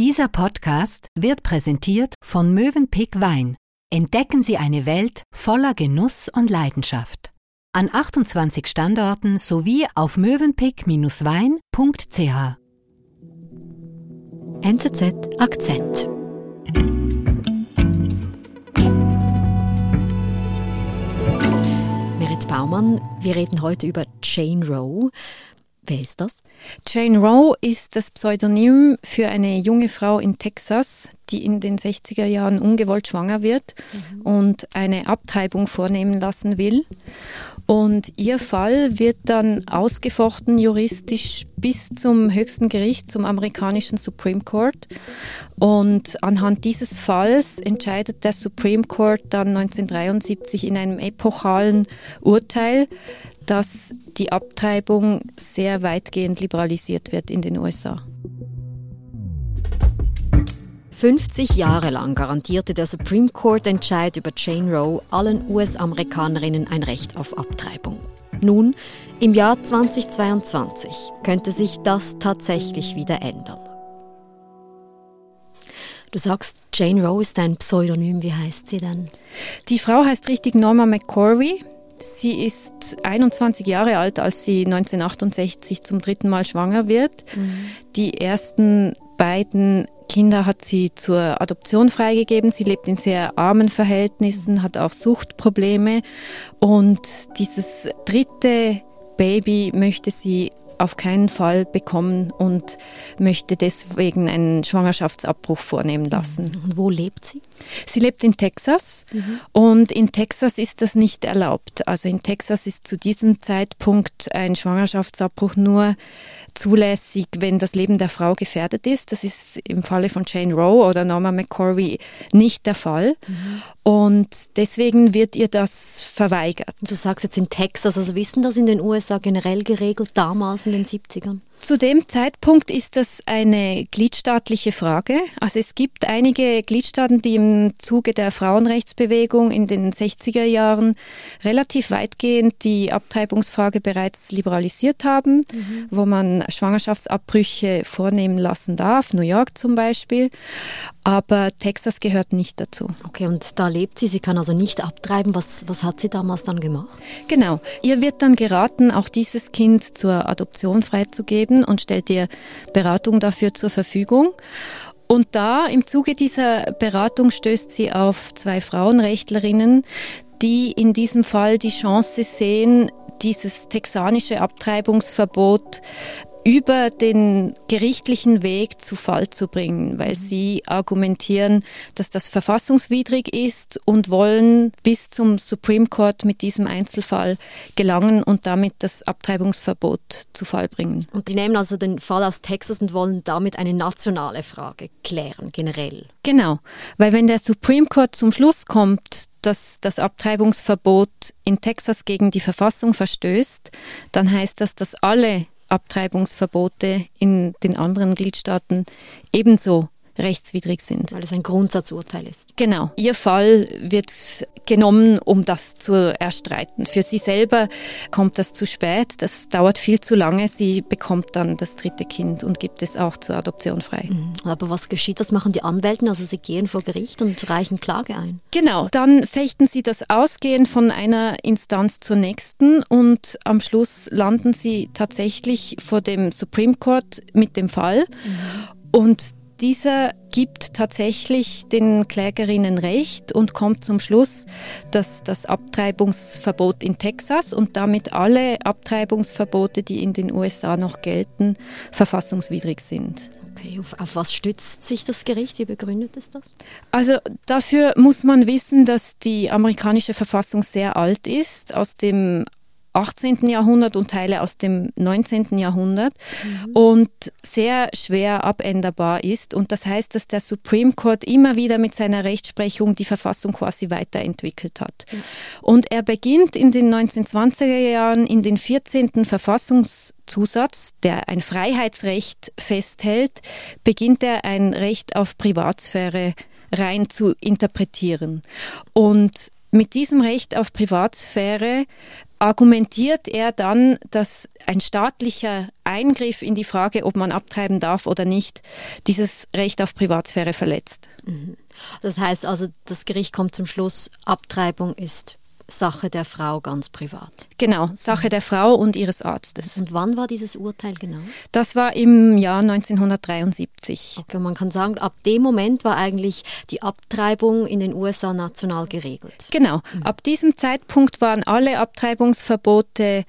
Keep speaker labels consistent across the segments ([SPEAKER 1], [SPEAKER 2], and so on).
[SPEAKER 1] Dieser Podcast wird präsentiert von Mövenpick Wein. Entdecken Sie eine Welt voller Genuss und Leidenschaft. An 28 Standorten sowie auf mövenpick-wein.ch. NZZ Akzent.
[SPEAKER 2] Merit Baumann, wir reden heute über Jane Roe. Wer ist das?
[SPEAKER 3] Jane Roe ist das Pseudonym für eine junge Frau in Texas, die in den 60er Jahren ungewollt schwanger wird mhm. und eine Abtreibung vornehmen lassen will. Und ihr Fall wird dann ausgefochten juristisch bis zum höchsten Gericht, zum amerikanischen Supreme Court. Und anhand dieses Falls entscheidet der Supreme Court dann 1973 in einem epochalen Urteil, dass die Abtreibung sehr weitgehend liberalisiert wird in den USA.
[SPEAKER 2] 50 Jahre lang garantierte der Supreme Court Entscheid über Jane Roe allen US-Amerikanerinnen ein Recht auf Abtreibung. Nun, im Jahr 2022, könnte sich das tatsächlich wieder ändern. Du sagst, Jane Roe ist ein Pseudonym. Wie heißt sie denn?
[SPEAKER 3] Die Frau heißt richtig Norma McCorvey. Sie ist 21 Jahre alt, als sie 1968 zum dritten Mal schwanger wird. Mhm. Die ersten beiden Kinder hat sie zur Adoption freigegeben. Sie lebt in sehr armen Verhältnissen, hat auch Suchtprobleme. Und dieses dritte Baby möchte sie auf keinen Fall bekommen und möchte deswegen einen Schwangerschaftsabbruch vornehmen lassen.
[SPEAKER 2] Und wo lebt sie?
[SPEAKER 3] Sie lebt in Texas mhm. und in Texas ist das nicht erlaubt. Also in Texas ist zu diesem Zeitpunkt ein Schwangerschaftsabbruch nur zulässig, wenn das Leben der Frau gefährdet ist. Das ist im Falle von Jane Roe oder Norma McCorvey nicht der Fall. Mhm. Und deswegen wird ihr das verweigert.
[SPEAKER 2] Du sagst jetzt in Texas, also wissen das in den USA generell geregelt, damals in den 70ern?
[SPEAKER 3] Zu dem Zeitpunkt ist das eine gliedstaatliche Frage. Also es gibt einige Gliedstaaten, die im Zuge der Frauenrechtsbewegung in den 60er Jahren relativ weitgehend die Abtreibungsfrage bereits liberalisiert haben, mhm. wo man Schwangerschaftsabbrüche vornehmen lassen darf, New York zum Beispiel. Aber Texas gehört nicht dazu.
[SPEAKER 2] Okay, und da lebt sie, sie kann also nicht abtreiben. Was, was hat sie damals dann gemacht?
[SPEAKER 3] Genau, ihr wird dann geraten, auch dieses Kind zur Adoption freizugeben geben und stellt dir Beratung dafür zur Verfügung. Und da im Zuge dieser Beratung stößt sie auf zwei Frauenrechtlerinnen, die in diesem Fall die Chance sehen, dieses texanische Abtreibungsverbot über den gerichtlichen Weg zu Fall zu bringen, weil mhm. sie argumentieren, dass das verfassungswidrig ist und wollen bis zum Supreme Court mit diesem Einzelfall gelangen und damit das Abtreibungsverbot zu Fall bringen.
[SPEAKER 2] Und die nehmen also den Fall aus Texas und wollen damit eine nationale Frage klären, generell.
[SPEAKER 3] Genau, weil wenn der Supreme Court zum Schluss kommt, dass das Abtreibungsverbot in Texas gegen die Verfassung verstößt, dann heißt das, dass alle Abtreibungsverbote in den anderen Gliedstaaten ebenso rechtswidrig sind.
[SPEAKER 2] Weil es ein Grundsatzurteil ist.
[SPEAKER 3] Genau. Ihr Fall wird genommen, um das zu erstreiten. Für sie selber kommt das zu spät. Das dauert viel zu lange. Sie bekommt dann das dritte Kind und gibt es auch zur Adoption frei.
[SPEAKER 2] Mhm. Aber was geschieht? Was machen die Anwälten? Also sie gehen vor Gericht und reichen Klage ein.
[SPEAKER 3] Genau. Dann fechten sie das Ausgehen von einer Instanz zur nächsten und am Schluss landen sie tatsächlich vor dem Supreme Court mit dem Fall. Mhm. Und dieser gibt tatsächlich den Klägerinnen Recht und kommt zum Schluss, dass das Abtreibungsverbot in Texas und damit alle Abtreibungsverbote, die in den USA noch gelten, verfassungswidrig sind.
[SPEAKER 2] Okay, auf, auf, was stützt sich das Gericht? Wie begründet es das?
[SPEAKER 3] Also dafür muss man wissen, dass die amerikanische Verfassung sehr alt ist, aus dem 18. Jahrhundert und Teile aus dem 19. Jahrhundert mhm. und sehr schwer abänderbar ist. Und das heißt, dass der Supreme Court immer wieder mit seiner Rechtsprechung die Verfassung quasi weiterentwickelt hat. Mhm. Und er beginnt in den 1920er Jahren in den 14. Verfassungszusatz, der ein Freiheitsrecht festhält, beginnt er ein Recht auf Privatsphäre rein zu interpretieren. Und mit diesem Recht auf Privatsphäre argumentiert er dann, dass ein staatlicher Eingriff in die Frage, ob man abtreiben darf oder nicht, dieses Recht auf Privatsphäre verletzt.
[SPEAKER 2] Mhm. Das heißt also, das Gericht kommt zum Schluss, Abtreibung ist Sache der Frau ganz privat.
[SPEAKER 3] Genau, Sache der Frau und ihres Arztes.
[SPEAKER 2] Und wann war dieses Urteil genau?
[SPEAKER 3] Das war im Jahr 1973.
[SPEAKER 2] Okay, man kann sagen, ab dem Moment war eigentlich die Abtreibung in den USA national geregelt.
[SPEAKER 3] Genau, mhm. ab diesem Zeitpunkt waren alle Abtreibungsverbote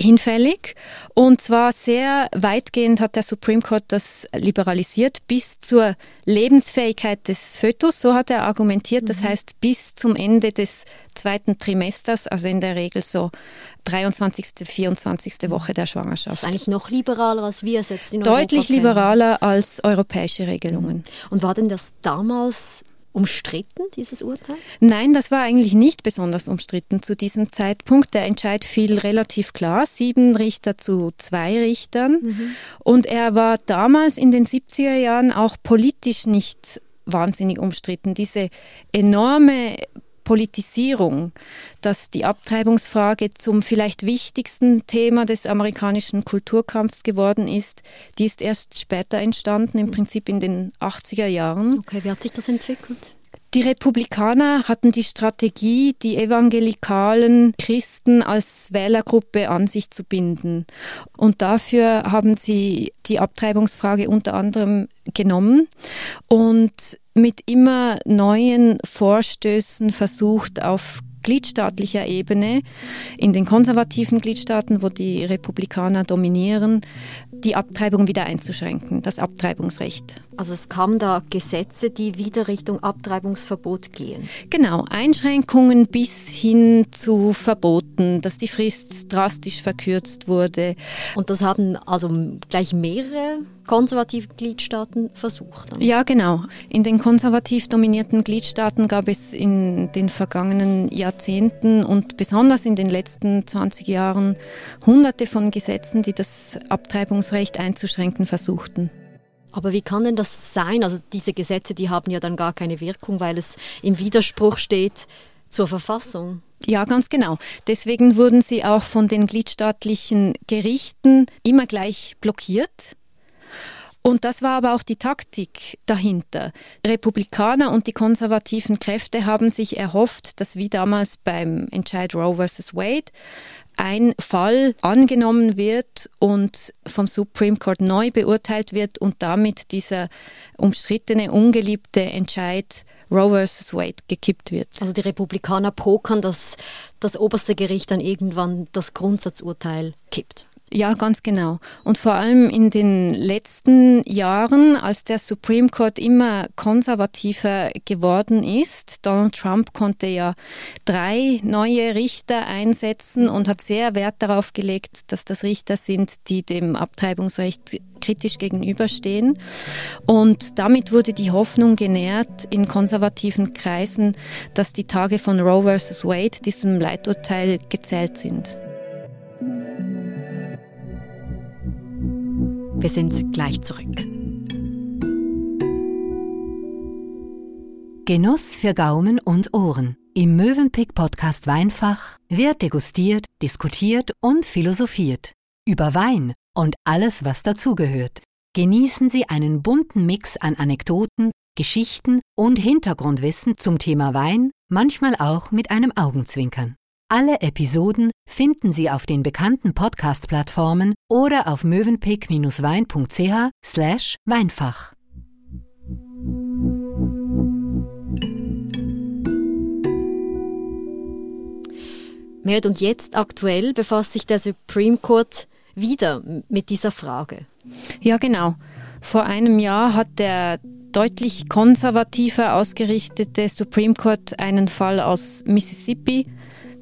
[SPEAKER 3] hinfällig. Und zwar sehr weitgehend hat der Supreme Court das liberalisiert bis zur Lebensfähigkeit des Fötus. So hat er argumentiert. Das mhm. heißt, bis zum Ende des zweiten Trimesters, also in der Regel so 23., 24. Mhm. Woche der Schwangerschaft. Das
[SPEAKER 2] ist eigentlich noch liberaler, als wir es jetzt in
[SPEAKER 3] Deutlich Europa liberaler als europäische Regelungen.
[SPEAKER 2] Und war denn das damals umstritten, dieses Urteil?
[SPEAKER 3] Nein, das war eigentlich nicht besonders umstritten zu diesem Zeitpunkt. Der Entscheid fiel relativ klar, sieben Richter zu zwei Richtern. Mhm. Und er war damals in den 70er Jahren auch politisch nicht wahnsinnig umstritten. Diese enorme Politisierung, dass die Abtreibungsfrage zum vielleicht wichtigsten Thema des amerikanischen Kulturkampfs geworden ist, die ist erst später entstanden, im Prinzip in den 80er Jahren.
[SPEAKER 2] Okay, wie hat sich das entwickelt?
[SPEAKER 3] Die Republikaner hatten die Strategie, die evangelikalen Christen als Wählergruppe an sich zu binden. Und dafür haben sie die Abtreibungsfrage unter anderem genommen und mit immer neuen Vorstößen versucht, auf gliedstaatlicher Ebene, in den konservativen Gliedstaaten, wo die Republikaner dominieren, die Abtreibung wieder einzuschränken, das Abtreibungsrecht.
[SPEAKER 2] Also es kamen da Gesetze, die wieder Richtung Abtreibungsverbot gehen.
[SPEAKER 3] Genau, Einschränkungen bis hin zu Verboten, dass die Frist drastisch verkürzt wurde.
[SPEAKER 2] Und das haben also gleich mehrere konservative Gliedstaaten versucht.
[SPEAKER 3] Dann. Ja, genau. In den konservativ dominierten Gliedstaaten gab es in den vergangenen Jahrzehnten und besonders in den letzten 20 Jahren hunderte von Gesetzen, die das Abtreibungsrecht einzuschränken versuchten.
[SPEAKER 2] Aber wie kann denn das sein? Also diese Gesetze, die haben ja dann gar keine Wirkung, weil es im Widerspruch steht zur Verfassung.
[SPEAKER 3] Ja, ganz genau. Deswegen wurden sie auch von den gliedstaatlichen Gerichten immer gleich blockiert. Und das war aber auch die Taktik dahinter. Republikaner und die konservativen Kräfte haben sich erhofft, dass wie damals beim Entscheid Roe vs. Wade ein Fall angenommen wird und vom Supreme Court neu beurteilt wird und damit dieser umstrittene, ungeliebte Entscheid Roe vs. Wade gekippt wird.
[SPEAKER 2] Also die Republikaner pokern, dass das oberste Gericht dann irgendwann das Grundsatzurteil kippt.
[SPEAKER 3] Ja, ganz genau. Und vor allem in den letzten Jahren, als der Supreme Court immer konservativer geworden ist, Donald Trump konnte ja drei neue Richter einsetzen und hat sehr Wert darauf gelegt, dass das Richter sind, die dem Abtreibungsrecht kritisch gegenüberstehen. Und damit wurde die Hoffnung genährt in konservativen Kreisen, dass die Tage von Roe versus Wade, diesem Leiturteil, gezählt sind.
[SPEAKER 2] Wir sind gleich zurück.
[SPEAKER 1] Genuss für Gaumen und Ohren. Im Mövenpick Podcast Weinfach wird degustiert, diskutiert und philosophiert. Über Wein und alles, was dazugehört. Genießen Sie einen bunten Mix an Anekdoten, Geschichten und Hintergrundwissen zum Thema Wein, manchmal auch mit einem Augenzwinkern. Alle Episoden finden Sie auf den bekannten Podcast-Plattformen oder auf mövenpick-wein.ch slash Weinfach.
[SPEAKER 2] Merit, und jetzt aktuell befasst sich der Supreme Court wieder mit dieser Frage.
[SPEAKER 3] Ja, genau. Vor einem Jahr hat der deutlich konservativer ausgerichtete Supreme Court einen Fall aus Mississippi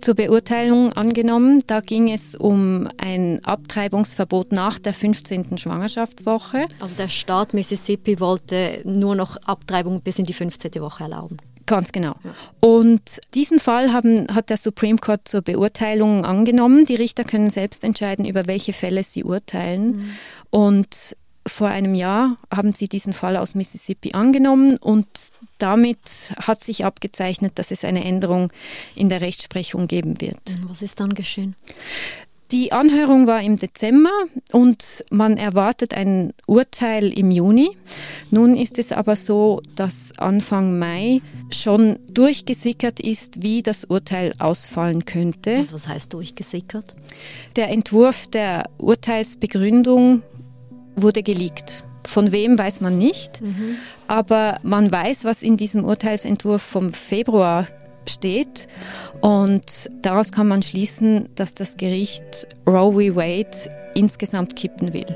[SPEAKER 3] zur Beurteilung angenommen. Da ging es um ein Abtreibungsverbot nach der 15. Schwangerschaftswoche.
[SPEAKER 2] Also der Staat Mississippi wollte nur noch Abtreibung bis in die 15. Woche erlauben.
[SPEAKER 3] Ganz genau. Und diesen Fall haben, hat der Supreme Court zur Beurteilung angenommen. Die Richter können selbst entscheiden, über welche Fälle sie urteilen. Mhm. Und vor einem Jahr haben sie diesen Fall aus Mississippi angenommen und damit hat sich abgezeichnet, dass es eine Änderung in der Rechtsprechung geben wird.
[SPEAKER 2] Was ist dann geschehen?
[SPEAKER 3] Die Anhörung war im Dezember und man erwartet ein Urteil im Juni. Nun ist es aber so, dass Anfang Mai schon durchgesickert ist, wie das Urteil ausfallen könnte.
[SPEAKER 2] Also was heißt durchgesickert?
[SPEAKER 3] Der Entwurf der Urteilsbegründung wurde geleakt. Von wem weiß man nicht, mhm. aber man weiß, was in diesem Urteilsentwurf vom Februar steht. Und daraus kann man schließen, dass das Gericht Roe v. Wade insgesamt kippen will.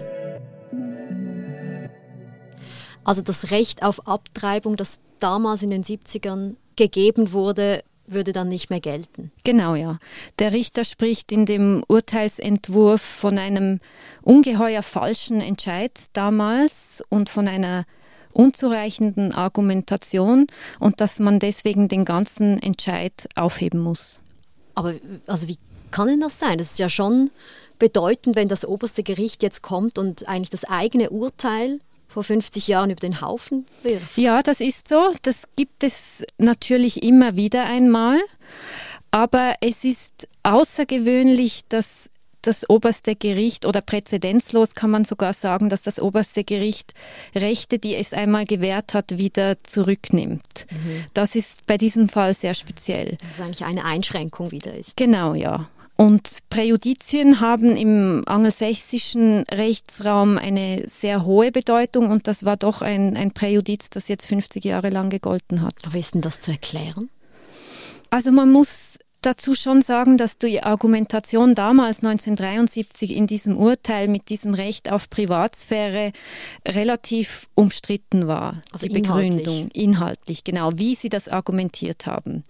[SPEAKER 2] Also das Recht auf Abtreibung, das damals in den 70ern gegeben wurde, würde dann nicht mehr gelten.
[SPEAKER 3] Genau, ja. Der Richter spricht in dem Urteilsentwurf von einem ungeheuer falschen Entscheid damals und von einer unzureichenden Argumentation und dass man deswegen den ganzen Entscheid aufheben muss.
[SPEAKER 2] Aber also wie kann denn das sein? Das ist ja schon bedeutend, wenn das oberste Gericht jetzt kommt und eigentlich das eigene Urteil vor 50 Jahren über den Haufen wirft.
[SPEAKER 3] Ja, das ist so. Das gibt es natürlich immer wieder einmal. Aber es ist außergewöhnlich, dass das oberste Gericht oder präzedenzlos kann man sogar sagen, dass das oberste Gericht Rechte, die es einmal gewährt hat, wieder zurücknimmt. Mhm. Das ist bei diesem Fall sehr speziell.
[SPEAKER 2] Das ist eigentlich eine Einschränkung wieder ist.
[SPEAKER 3] Genau, ja. Und Präjudizien haben im angelsächsischen Rechtsraum eine sehr hohe Bedeutung und das war doch ein, ein Präjudiz, das jetzt 50 Jahre lang gegolten hat.
[SPEAKER 2] Wie ist denn das zu erklären?
[SPEAKER 3] Also man muss dazu schon sagen, dass die Argumentation damals 1973 in diesem Urteil mit diesem Recht auf Privatsphäre relativ umstritten war.
[SPEAKER 2] Also die inhaltlich. Begründung
[SPEAKER 3] inhaltlich, genau, wie sie das argumentiert haben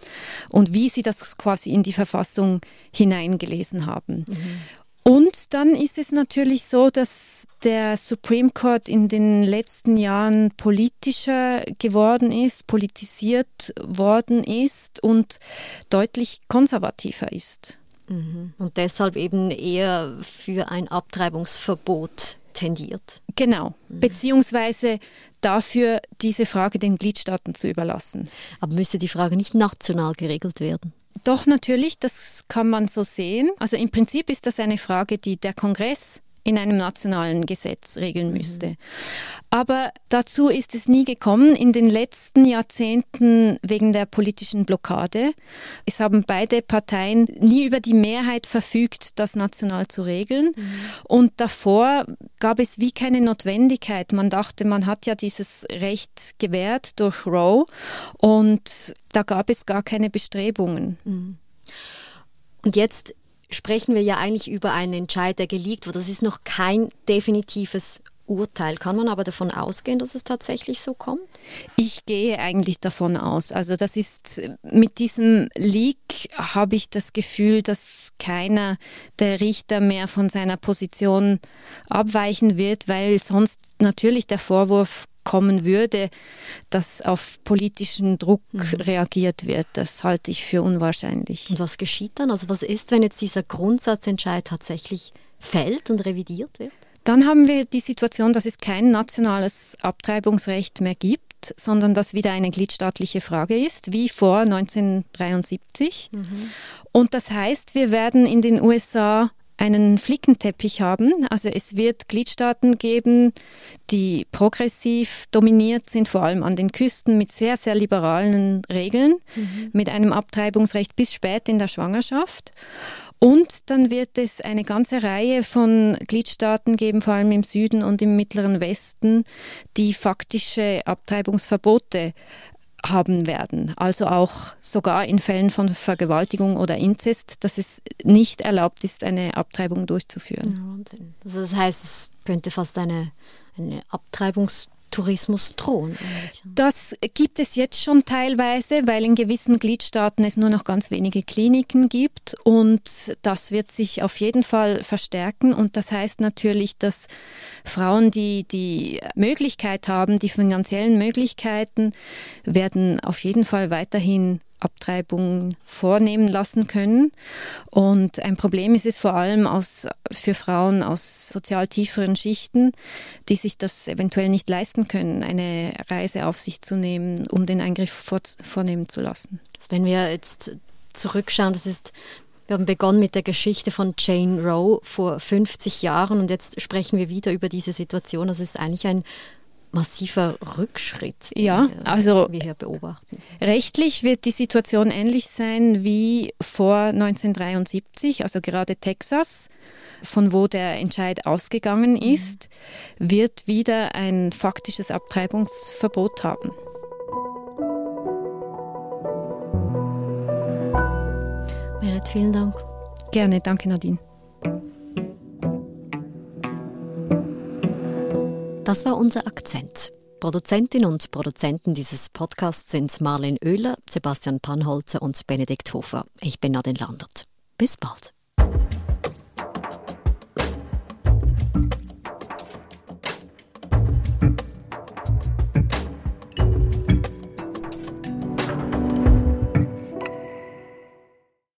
[SPEAKER 3] und wie sie das quasi in die Verfassung hineingelesen haben. Mhm. Und dann ist es natürlich so, dass der Supreme Court in den letzten Jahren politischer geworden ist, politisiert worden ist und deutlich konservativer ist.
[SPEAKER 2] Mhm. Und deshalb eben eher für ein Abtreibungsverbot tendiert.
[SPEAKER 3] Genau, mhm. beziehungsweise dafür, diese Frage den Gliedstaaten zu überlassen.
[SPEAKER 2] Aber müsste die Frage nicht national geregelt werden?
[SPEAKER 3] Doch, natürlich, das kann man so sehen. Also im Prinzip ist das eine Frage, die der Kongress in einem nationalen Gesetz regeln müsste. Mhm. Aber dazu ist es nie gekommen. In den letzten Jahrzehnten wegen der politischen Blockade. Es haben beide Parteien nie über die Mehrheit verfügt, das national zu regeln. Mhm. Und davor gab es wie keine Notwendigkeit. Man dachte, man hat ja dieses Recht gewährt durch Roe und da gab es gar keine Bestrebungen. Mhm.
[SPEAKER 2] Und jetzt sprechen wir ja eigentlich über einen Entscheid, der geleakt wurde. Das ist noch kein definitives Urteil. Kann man aber davon ausgehen, dass es tatsächlich so kommt?
[SPEAKER 3] Ich gehe eigentlich davon aus. Also das ist mit diesem Leak habe ich das Gefühl, dass keiner der Richter mehr von seiner Position abweichen wird, weil sonst natürlich der Vorwurf kommen würde, dass auf politischen Druck mhm. reagiert wird. Das halte ich für unwahrscheinlich.
[SPEAKER 2] Und was geschieht dann? Also was ist, wenn jetzt dieser Grundsatzentscheid tatsächlich fällt und revidiert wird?
[SPEAKER 3] Dann haben wir die Situation, dass es kein nationales Abtreibungsrecht mehr gibt, sondern dass wieder eine gliedstaatliche Frage ist, wie vor 1973. Mhm. Und das heißt, wir werden in den USA einen Flickenteppich haben. Also es wird Gliedstaaten geben, die progressiv dominiert sind, vor allem an den Küsten mit sehr, sehr liberalen Regeln, mhm. mit einem Abtreibungsrecht bis spät in der Schwangerschaft. Und dann wird es eine ganze Reihe von Gliedstaaten geben, vor allem im Süden und im mittleren Westen, die faktische Abtreibungsverbote haben werden. Also auch sogar in Fällen von Vergewaltigung oder Inzest, dass es nicht erlaubt ist, eine Abtreibung durchzuführen.
[SPEAKER 2] Ja, Wahnsinn. Also das heißt, es könnte fast eine, eine Abtreibungs Tourismus drohen?
[SPEAKER 3] Das gibt es jetzt schon teilweise, weil in gewissen Gliedstaaten es nur noch ganz wenige Kliniken gibt und das wird sich auf jeden Fall verstärken und das heißt natürlich, dass Frauen, die die Möglichkeit haben, die finanziellen Möglichkeiten, werden auf jeden Fall weiterhin Abtreibungen vornehmen lassen können. Und ein Problem ist es vor allem aus, für Frauen aus sozial tieferen Schichten, die sich das eventuell nicht leisten können, eine Reise auf sich zu nehmen, um den Eingriff vor, vornehmen zu lassen.
[SPEAKER 2] Wenn wir jetzt zurückschauen, das ist wir haben begonnen mit der Geschichte von Jane Roe vor 50 Jahren und jetzt sprechen wir wieder über diese Situation. Das ist eigentlich ein massiver Rückschritt,
[SPEAKER 3] den ja, also
[SPEAKER 2] wir hier beobachten.
[SPEAKER 3] Rechtlich wird die Situation ähnlich sein wie vor 1973, also gerade Texas, von wo der Entscheid ausgegangen mhm. ist, mhm. wird wieder ein faktisches Abtreibungsverbot haben.
[SPEAKER 2] Merit, vielen Dank.
[SPEAKER 3] Gerne, danke Nadine.
[SPEAKER 2] Das war unser Akzent. Produzentin und Produzenten dieses Podcasts sind Marlene Oehler, Sebastian Panholzer und Benedikt Hofer. Ich bin Nadine Landert. Bis bald.